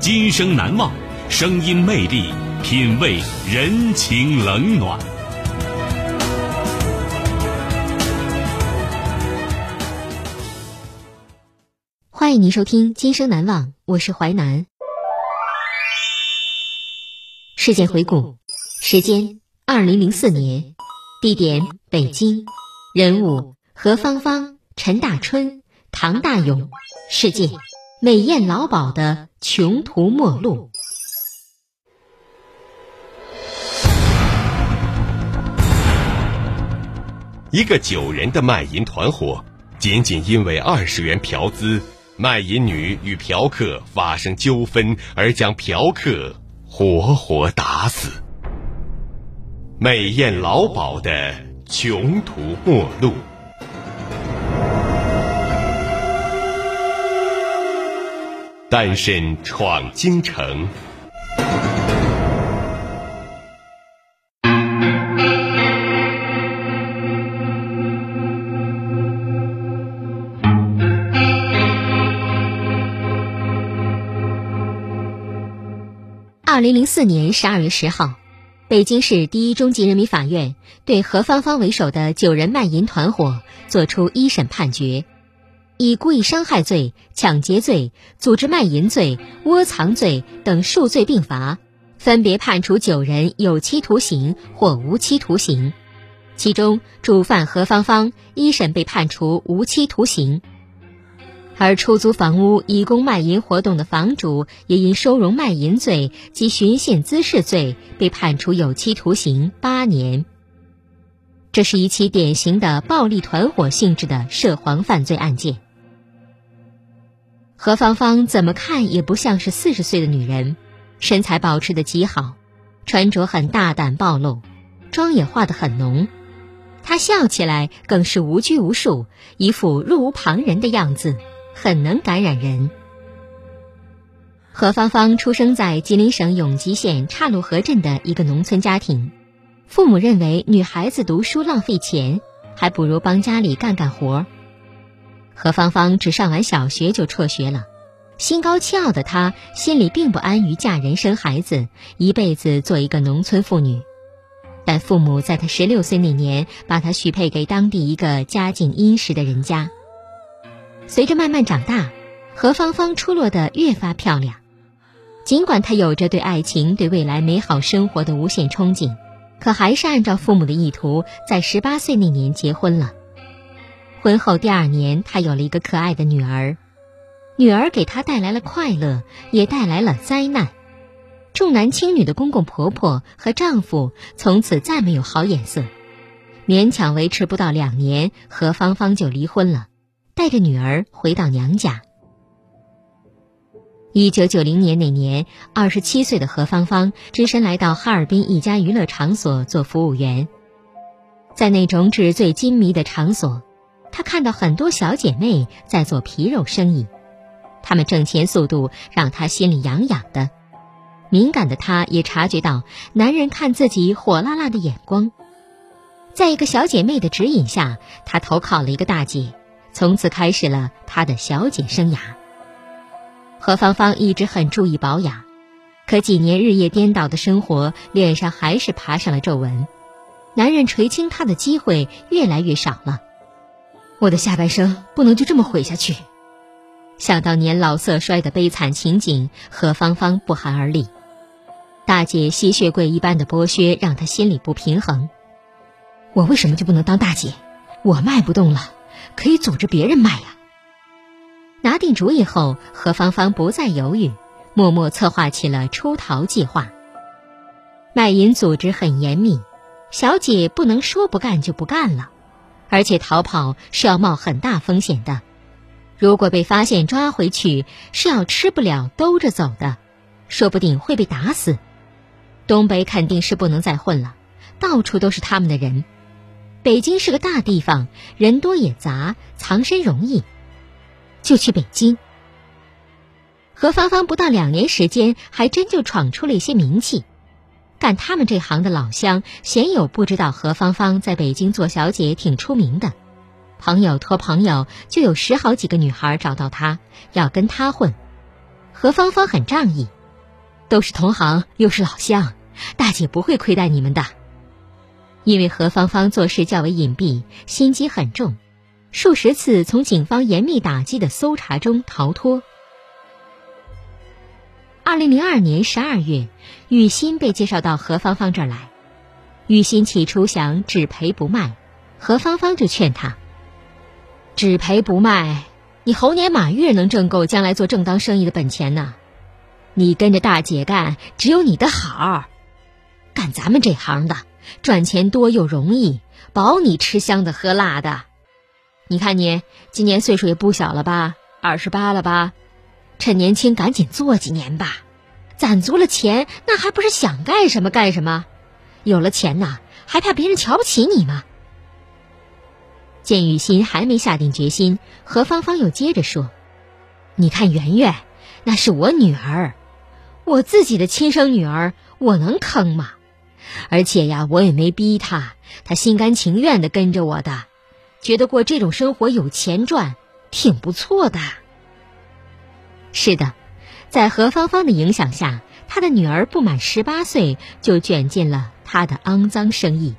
今生难忘，声音魅力，品味人情冷暖。欢迎您收听《今生难忘》，我是淮南。事件回顾：时间二零零四年，地点北京，人物何芳芳、陈大春、唐大勇，事件美艳老鸨的穷途末路。一个九人的卖淫团伙，仅仅因为二十元嫖资。卖淫女与嫖客发生纠纷，而将嫖客活活打死。美艳老鸨的穷途末路。单身闯京城。二零零四年十二月十号，北京市第一中级人民法院对何芳芳为首的九人卖淫团伙作出一审判决，以故意伤害罪、抢劫罪、组织卖淫罪、窝藏罪等数罪并罚，分别判处九人有期徒刑或无期徒刑。其中，主犯何芳芳一审被判处无期徒刑。而出租房屋以供卖淫活动的房主，也因收容卖淫罪及寻衅滋事罪，被判处有期徒刑八年。这是一起典型的暴力团伙性质的涉黄犯罪案件。何芳芳怎么看也不像是四十岁的女人，身材保持的极好，穿着很大胆暴露，妆也化得很浓。她笑起来更是无拘无束，一副若无旁人的样子。很能感染人。何芳芳出生在吉林省永吉县岔路河镇的一个农村家庭，父母认为女孩子读书浪费钱，还不如帮家里干干活。何芳芳只上完小学就辍学了，心高气傲的她心里并不安于嫁人生孩子，一辈子做一个农村妇女。但父母在她十六岁那年，把她许配给当地一个家境殷实的人家。随着慢慢长大，何芳芳出落得越发漂亮。尽管她有着对爱情、对未来美好生活的无限憧憬，可还是按照父母的意图，在十八岁那年结婚了。婚后第二年，她有了一个可爱的女儿。女儿给她带来了快乐，也带来了灾难。重男轻女的公公婆婆和丈夫从此再没有好眼色，勉强维持不到两年，何芳芳就离婚了。带着女儿回到娘家。一九九零年那年，二十七岁的何芳芳只身来到哈尔滨一家娱乐场所做服务员。在那种纸醉金迷的场所，她看到很多小姐妹在做皮肉生意，她们挣钱速度让她心里痒痒的。敏感的她也察觉到男人看自己火辣辣的眼光。在一个小姐妹的指引下，她投靠了一个大姐。从此开始了她的小姐生涯。何芳芳一直很注意保养，可几年日夜颠倒的生活，脸上还是爬上了皱纹。男人垂青她的机会越来越少了。我的下半生不能就这么毁下去。想到年老色衰的悲惨情景，何芳芳不寒而栗。大姐吸血鬼一般的剥削，让她心里不平衡。我为什么就不能当大姐？我卖不动了，可以组织别人卖呀。拿定主意后，何芳芳不再犹豫，默默策划起了出逃计划。卖淫组织很严密，小姐不能说不干就不干了，而且逃跑是要冒很大风险的。如果被发现抓回去，是要吃不了兜着走的，说不定会被打死。东北肯定是不能再混了，到处都是他们的人。北京是个大地方，人多也杂，藏身容易，就去北京。何芳芳不到两年时间，还真就闯出了一些名气。干他们这行的老乡，鲜有不知道何芳芳在北京做小姐挺出名的。朋友托朋友，就有十好几个女孩找到她，要跟她混。何芳芳很仗义，都是同行，又是老乡。大姐不会亏待你们的，因为何芳芳做事较为隐蔽，心机很重，数十次从警方严密打击的搜查中逃脱。二零零二年十二月，雨欣被介绍到何芳芳这儿来。雨欣起初想只赔不卖，何芳芳就劝他：“只赔不卖，你猴年马月能挣够将来做正当生意的本钱呢？你跟着大姐干，只有你的好。”干咱们这行的，赚钱多又容易，保你吃香的喝辣的。你看你今年岁数也不小了吧，二十八了吧？趁年轻赶紧做几年吧，攒足了钱，那还不是想干什么干什么？有了钱呐，还怕别人瞧不起你吗？见雨欣还没下定决心，何芳芳又接着说：“你看圆圆，那是我女儿，我自己的亲生女儿，我能坑吗？”而且呀，我也没逼她，她心甘情愿的跟着我的，觉得过这种生活有钱赚，挺不错的。是的，在何芳芳的影响下，她的女儿不满十八岁就卷进了她的肮脏生意。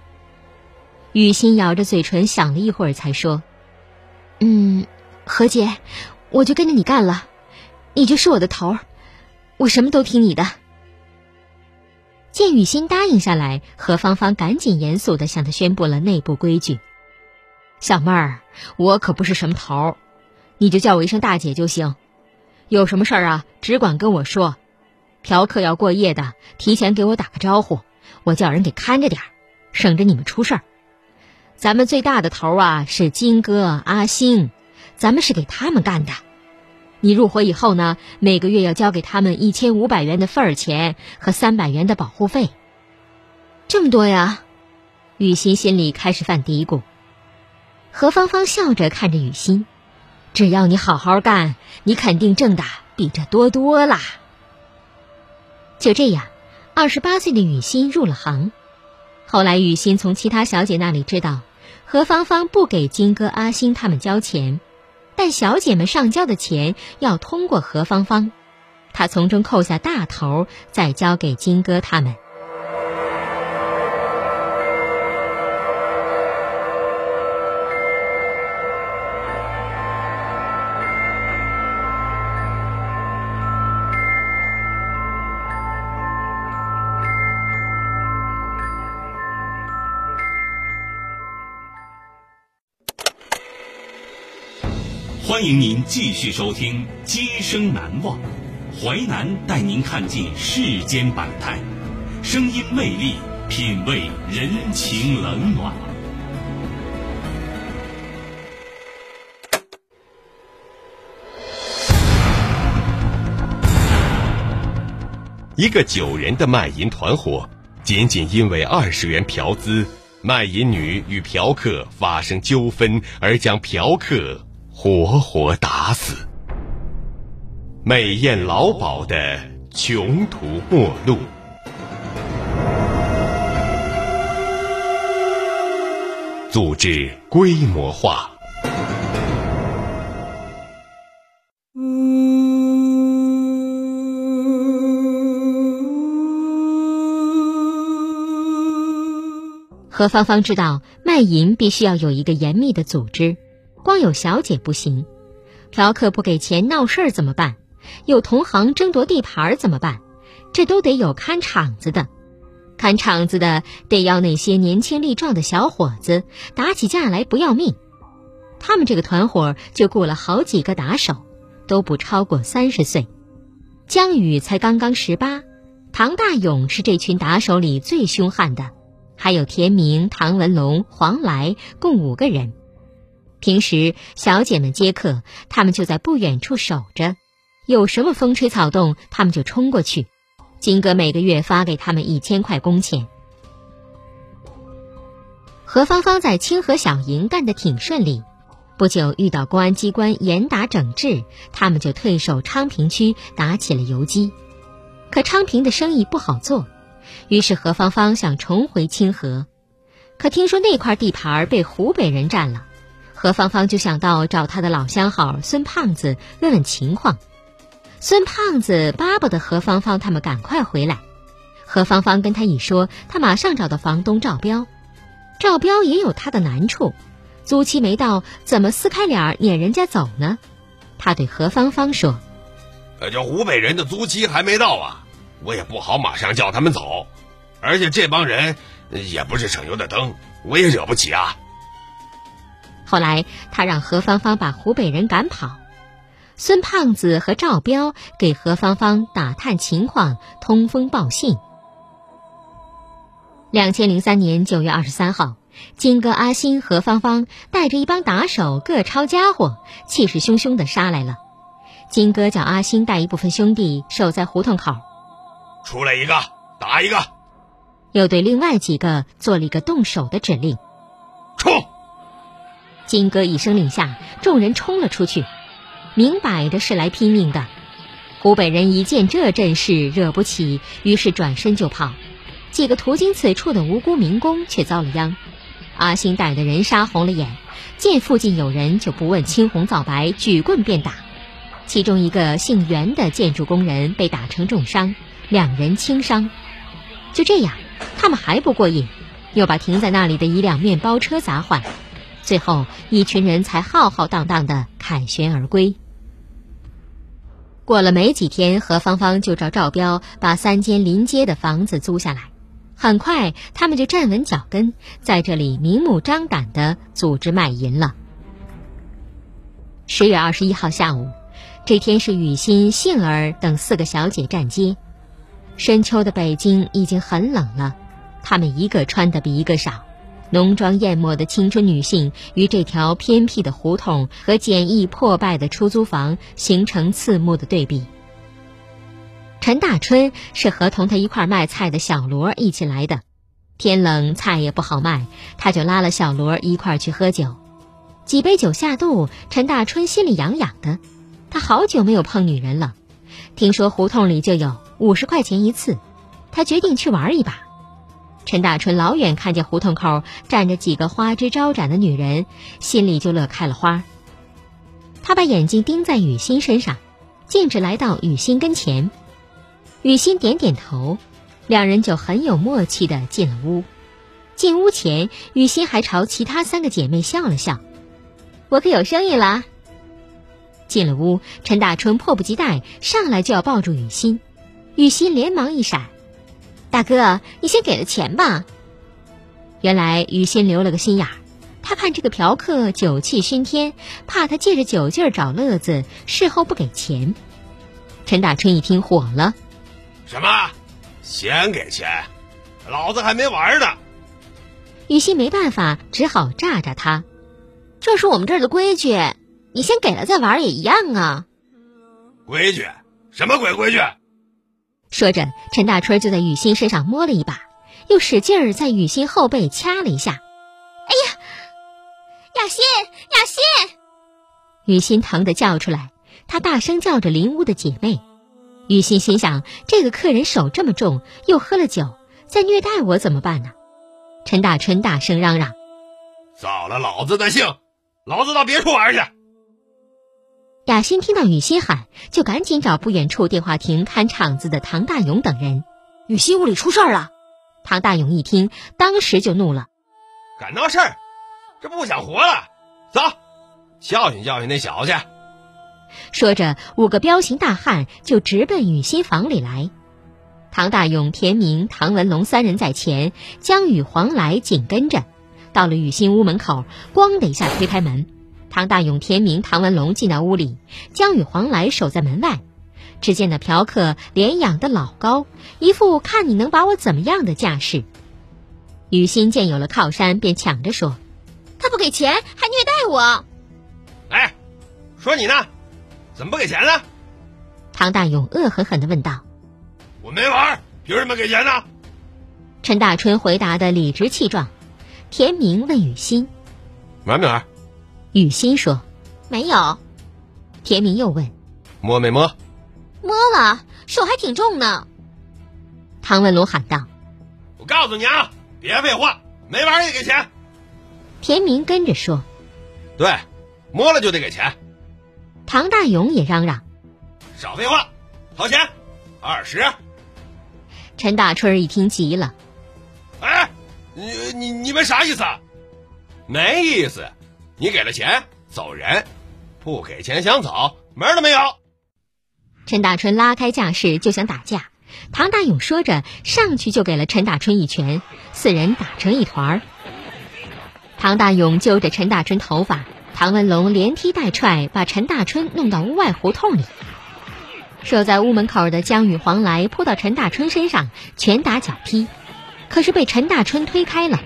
雨欣咬着嘴唇想了一会儿，才说：“嗯，何姐，我就跟着你干了，你就是我的头儿，我什么都听你的。”见雨欣答应下来，何芳芳赶紧严肃的向她宣布了内部规矩：“小妹儿，我可不是什么头儿，你就叫我一声大姐就行。有什么事儿啊，只管跟我说。嫖客要过夜的，提前给我打个招呼，我叫人给看着点儿，省着你们出事儿。咱们最大的头啊是金哥、阿星，咱们是给他们干的。”你入伙以后呢，每个月要交给他们一千五百元的份儿钱和三百元的保护费。这么多呀，雨欣心里开始犯嘀咕。何芳芳笑着看着雨欣，只要你好好干，你肯定挣的比这多多啦。就这样，二十八岁的雨欣入了行。后来，雨欣从其他小姐那里知道，何芳芳不给金哥、阿星他们交钱。但小姐们上交的钱要通过何芳芳，她从中扣下大头，再交给金哥他们。欢迎您继续收听《今生难忘》，淮南带您看尽世间百态，声音魅力，品味人情冷暖。一个九人的卖淫团伙，仅仅因为二十元嫖资，卖淫女与嫖客发生纠纷，而将嫖客。活活打死，美艳老鸨的穷途末路。组织规模化。何芳芳知道，卖淫必须要有一个严密的组织。光有小姐不行，嫖客不给钱闹事儿怎么办？有同行争夺地盘怎么办？这都得有看场子的。看场子的得要那些年轻力壮的小伙子，打起架来不要命。他们这个团伙就雇了好几个打手，都不超过三十岁。江宇才刚刚十八，唐大勇是这群打手里最凶悍的，还有田明、唐文龙、黄来，共五个人。平时小姐们接客，他们就在不远处守着，有什么风吹草动，他们就冲过去。金哥每个月发给他们一千块工钱。何芳芳在清河小营干得挺顺利，不久遇到公安机关严打整治，他们就退守昌平区，打起了游击。可昌平的生意不好做，于是何芳芳想重回清河，可听说那块地盘被湖北人占了，何芳芳就想到找他的老相好孙胖子问问情况。孙胖子巴不得何芳芳他们赶快回来。何芳芳跟他一说，他马上找到房东赵彪。赵彪也有他的难处，租期没到，怎么撕开脸撵人家走呢？他对何芳芳说：“呃，这湖北人的租期还没到啊，我也不好马上叫他们走，而且这帮人也不是省油的灯，我也惹不起啊。”后来他让何芳芳把湖北人赶跑。孙胖子和赵彪给何芳芳打探情况，通风报信。两千零三年九月二十三号，金哥阿新、何芳芳带着一帮打手，各抄家伙，气势汹汹的杀来了。金哥叫阿新带一部分兄弟守在胡同口，出来一个打一个，又对另外几个做了一个动手的指令，冲！金哥一声令下，众人冲了出去。明摆着是来拼命的，湖北人一见这阵势，惹不起，于是转身就跑。几个途经此处的无辜民工却遭了殃。阿星带的人杀红了眼，见附近有人就不问青红皂白，举棍便打。其中一个姓袁的建筑工人被打成重伤，两人轻伤。就这样，他们还不过瘾，又把停在那里的一辆面包车砸坏。最后，一群人才浩浩荡荡的凯旋而归。过了没几天，何芳芳就找赵彪把三间临街的房子租下来。很快，他们就站稳脚跟，在这里明目张胆的组织卖淫了。十月二十一号下午，这天是雨欣、杏儿等四个小姐站街。深秋的北京已经很冷了，她们一个穿的比一个少。浓妆艳抹的青春女性与这条偏僻的胡同和简易破败的出租房形成刺目的对比。陈大春是和同他一块卖菜的小罗一起来的，天冷菜也不好卖，他就拉了小罗一块去喝酒。几杯酒下肚，陈大春心里痒痒的，他好久没有碰女人了，听说胡同里就有五十块钱一次，他决定去玩一把。陈大春老远看见胡同口站着几个花枝招展的女人，心里就乐开了花。他把眼睛盯在雨欣身上，径直来到雨欣跟前。雨欣点点头，两人就很有默契的进了屋。进屋前，雨欣还朝其他三个姐妹笑了笑：“我可有生意了。”进了屋，陈大春迫不及待上来就要抱住雨欣，雨欣连忙一闪。大哥，你先给了钱吧。原来于心留了个心眼儿，他看这个嫖客酒气熏天，怕他借着酒劲儿找乐子，事后不给钱。陈大春一听火了：“什么？先给钱？老子还没玩呢！”于心没办法，只好诈诈他：“这是我们这儿的规矩，你先给了再玩也一样啊。”规矩？什么鬼规矩？说着，陈大春就在雨欣身上摸了一把，又使劲儿在雨欣后背掐了一下。哎呀，雅欣，雅欣！雨欣疼得叫出来，她大声叫着邻屋的姐妹。雨欣心想：这个客人手这么重，又喝了酒，再虐待我怎么办呢？陈大春大声嚷嚷：“扫了老子的兴，老子到别处玩去！”雅欣听到雨欣喊，就赶紧找不远处电话亭看场子的唐大勇等人。雨欣屋里出事儿了。唐大勇一听，当时就怒了：“敢闹事儿，这不想活了！走，教训教训那小子去！”说着，五个彪形大汉就直奔雨欣房里来。唐大勇、田明、唐文龙三人在前，江宇、黄来紧跟着。到了雨欣屋门口，咣的一下推开门，唐大勇、田明、唐文龙进到屋里，江雨、黄来守在门外。只见那嫖客脸仰得老高，一副看你能把我怎么样的架势。雨欣见有了靠山，便抢着说：“他不给钱，还虐待我。”哎，说你呢，怎么不给钱呢？唐大勇恶狠狠地问道：“我没玩，凭什么给钱呢？”陈大春回答的理直气壮。田明问雨欣：“玩没玩？”雨欣说：“没有。”田明又问：“摸没摸？”摸了，手还挺重呢。唐文龙喊道：“我告诉你啊，别废话，没玩也得给钱。”田明跟着说：“对，摸了就得给钱。”唐大勇也嚷嚷：“少废话，掏钱，二十。”陈大春一听急了：“哎，你你你们啥意思？没意思，你给了钱走人，不给钱想走门都没有。”陈大春拉开架势就想打架，唐大勇说着上去就给了陈大春一拳，四人打成一团儿。唐大勇揪着陈大春头发，唐文龙连踢带踹把陈大春弄到屋外胡同里。守在屋门口的江雨、黄来扑到陈大春身上，拳打脚踢，可是被陈大春推开了。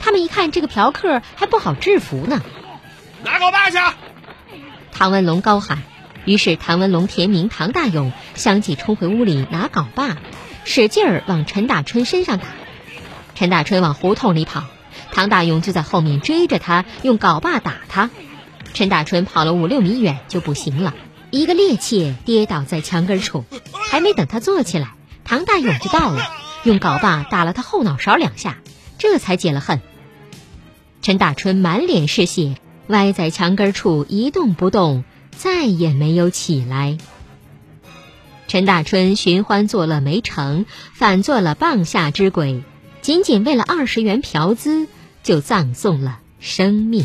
他们一看这个嫖客还不好制服呢，拿镐把去！唐文龙高喊。于是，唐文龙、田明、唐大勇相继冲回屋里拿镐把，使劲儿往陈大春身上打。陈大春往胡同里跑，唐大勇就在后面追着他，用镐把打他。陈大春跑了五六米远就不行了，一个趔趄跌倒在墙根处，还没等他坐起来，唐大勇就到了，用镐把打了他后脑勺两下，这才解了恨。陈大春满脸是血，歪在墙根处一动不动。再也没有起来。陈大春寻欢作乐没成，反做了棒下之鬼，仅仅为了二十元嫖资，就葬送了生命。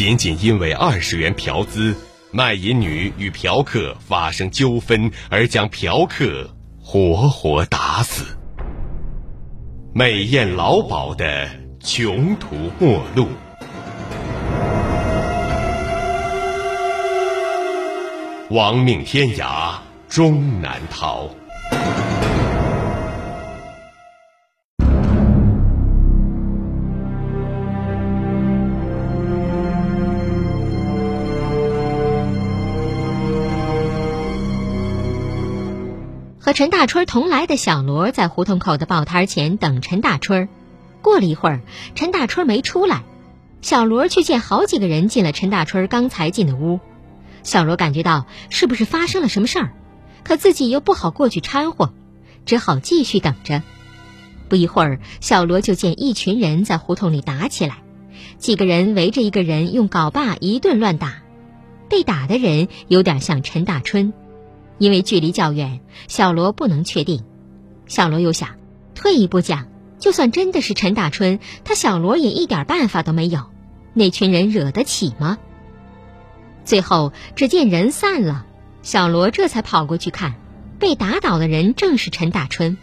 仅仅因为二十元嫖资，卖淫女与嫖客发生纠纷，而将嫖客活活打死。美艳老鸨的穷途末路，亡命天涯终难逃。和陈大春同来的小罗在胡同口的报摊前等陈大春。过了一会儿，陈大春没出来，小罗却见好几个人进了陈大春刚才进的屋。小罗感觉到是不是发生了什么事儿，可自己又不好过去掺和，只好继续等着。不一会儿，小罗就见一群人在胡同里打起来，几个人围着一个人用镐把一顿乱打，被打的人有点像陈大春。因为距离较远，小罗不能确定。小罗又想，退一步讲，就算真的是陈大春，他小罗也一点办法都没有。那群人惹得起吗？最后，只见人散了，小罗这才跑过去看，被打倒的人正是陈大春。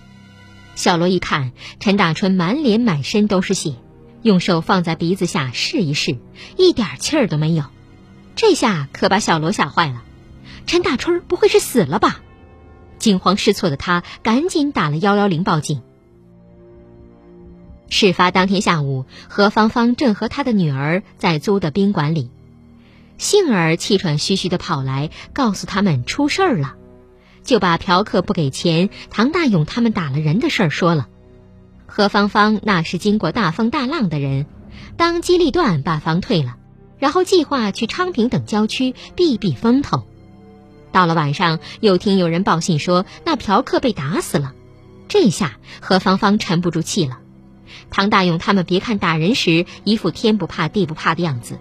小罗一看，陈大春满脸满身都是血，用手放在鼻子下试一试，一点气儿都没有。这下可把小罗吓坏了。陈大春不会是死了吧？惊慌失措的他赶紧打了幺幺零报警。事发当天下午，何芳芳正和她的女儿在租的宾馆里，杏儿气喘吁吁的跑来，告诉他们出事儿了，就把嫖客不给钱、唐大勇他们打了人的事儿说了。何芳芳那是经过大风大浪的人，当机立断把房退了，然后计划去昌平等郊区避避风头。到了晚上，又听有人报信说那嫖客被打死了，这下何芳芳沉不住气了。唐大勇他们别看打人时一副天不怕地不怕的样子，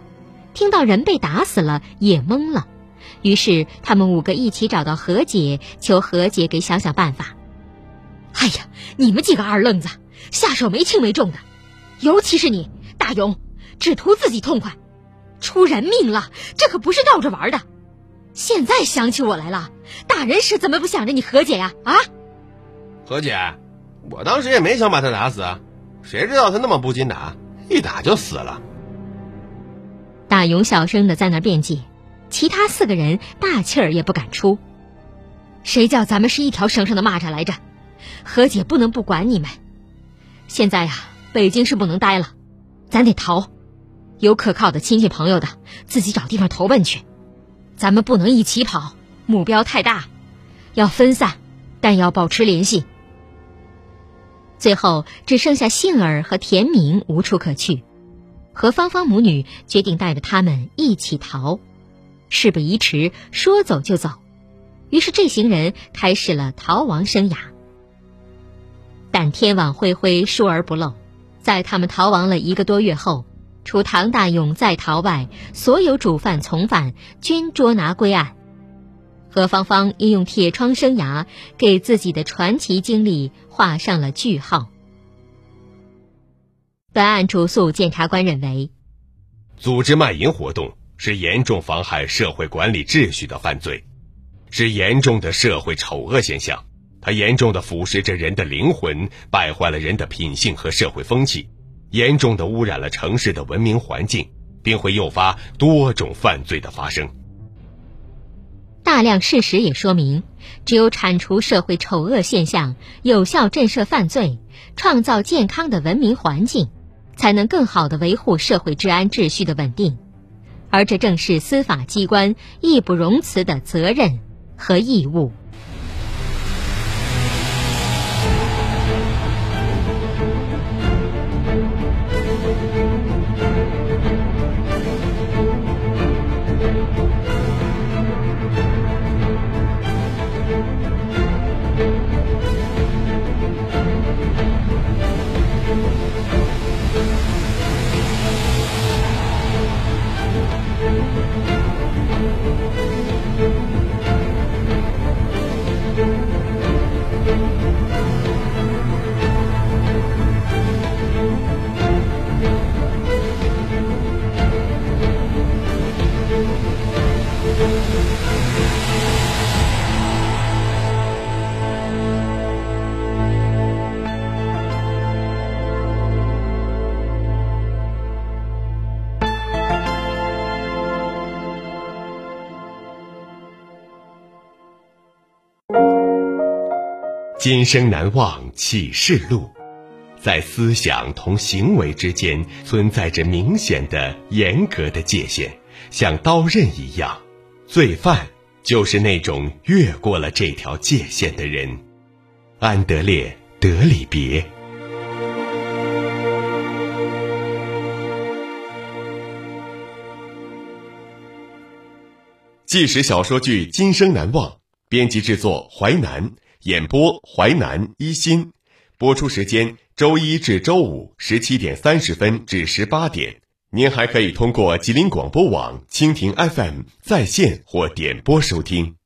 听到人被打死了也懵了。于是他们五个一起找到何姐，求何姐给想想办法。哎呀，你们几个二愣子！下手没轻没重的，尤其是你大勇，只图自己痛快，出人命了，这可不是闹着玩的。现在想起我来了，打人时怎么不想着你何姐呀？啊，何姐，我当时也没想把他打死，谁知道他那么不经打，一打就死了。大勇小声的在那辩解，其他四个人大气儿也不敢出。谁叫咱们是一条绳上的蚂蚱来着？何姐不能不管你们。现在呀，北京是不能待了，咱得逃。有可靠的亲戚朋友的，自己找地方投奔去。咱们不能一起跑，目标太大，要分散，但要保持联系。最后只剩下杏儿和田明无处可去，何芳芳母女决定带着他们一起逃。事不宜迟，说走就走。于是这行人开始了逃亡生涯。但天网恢恢，疏而不漏。在他们逃亡了一个多月后，除唐大勇在逃外，所有主犯从犯均捉拿归案。何芳芳也用铁窗生涯给自己的传奇经历画上了句号。本案主诉检察官认为，组织卖淫活动是严重妨害社会管理秩序的犯罪，是严重的社会丑恶现象。它严重的腐蚀着人的灵魂，败坏了人的品性和社会风气，严重的污染了城市的文明环境，并会诱发多种犯罪的发生。大量事实也说明，只有铲除社会丑恶现象，有效震慑犯罪，创造健康的文明环境，才能更好的维护社会治安秩序的稳定。而这正是司法机关义不容辞的责任和义务。今生难忘启示录，在思想同行为之间存在着明显的、严格的界限，像刀刃一样。罪犯就是那种越过了这条界限的人。安德烈·德里别。纪实小说剧《今生难忘》，编辑制作：淮南。演播：淮南一新，播出时间周一至周五十七点三十分至十八点。您还可以通过吉林广播网、蜻蜓 FM 在线或点播收听。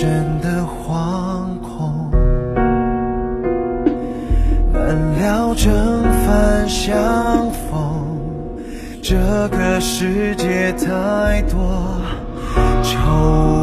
真的惶恐难料正反相逢。这个世界太多愁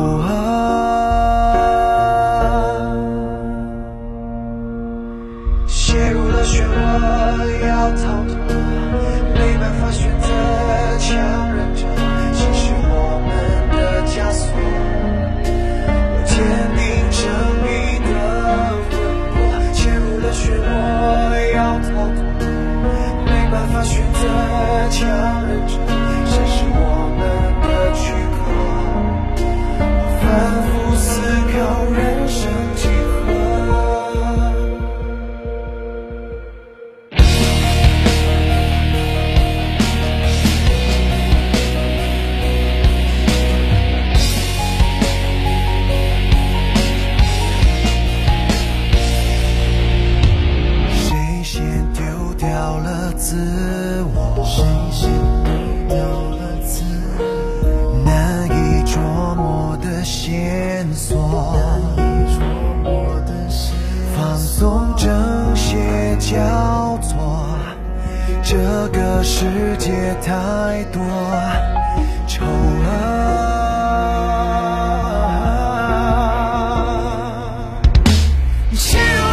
强忍着 You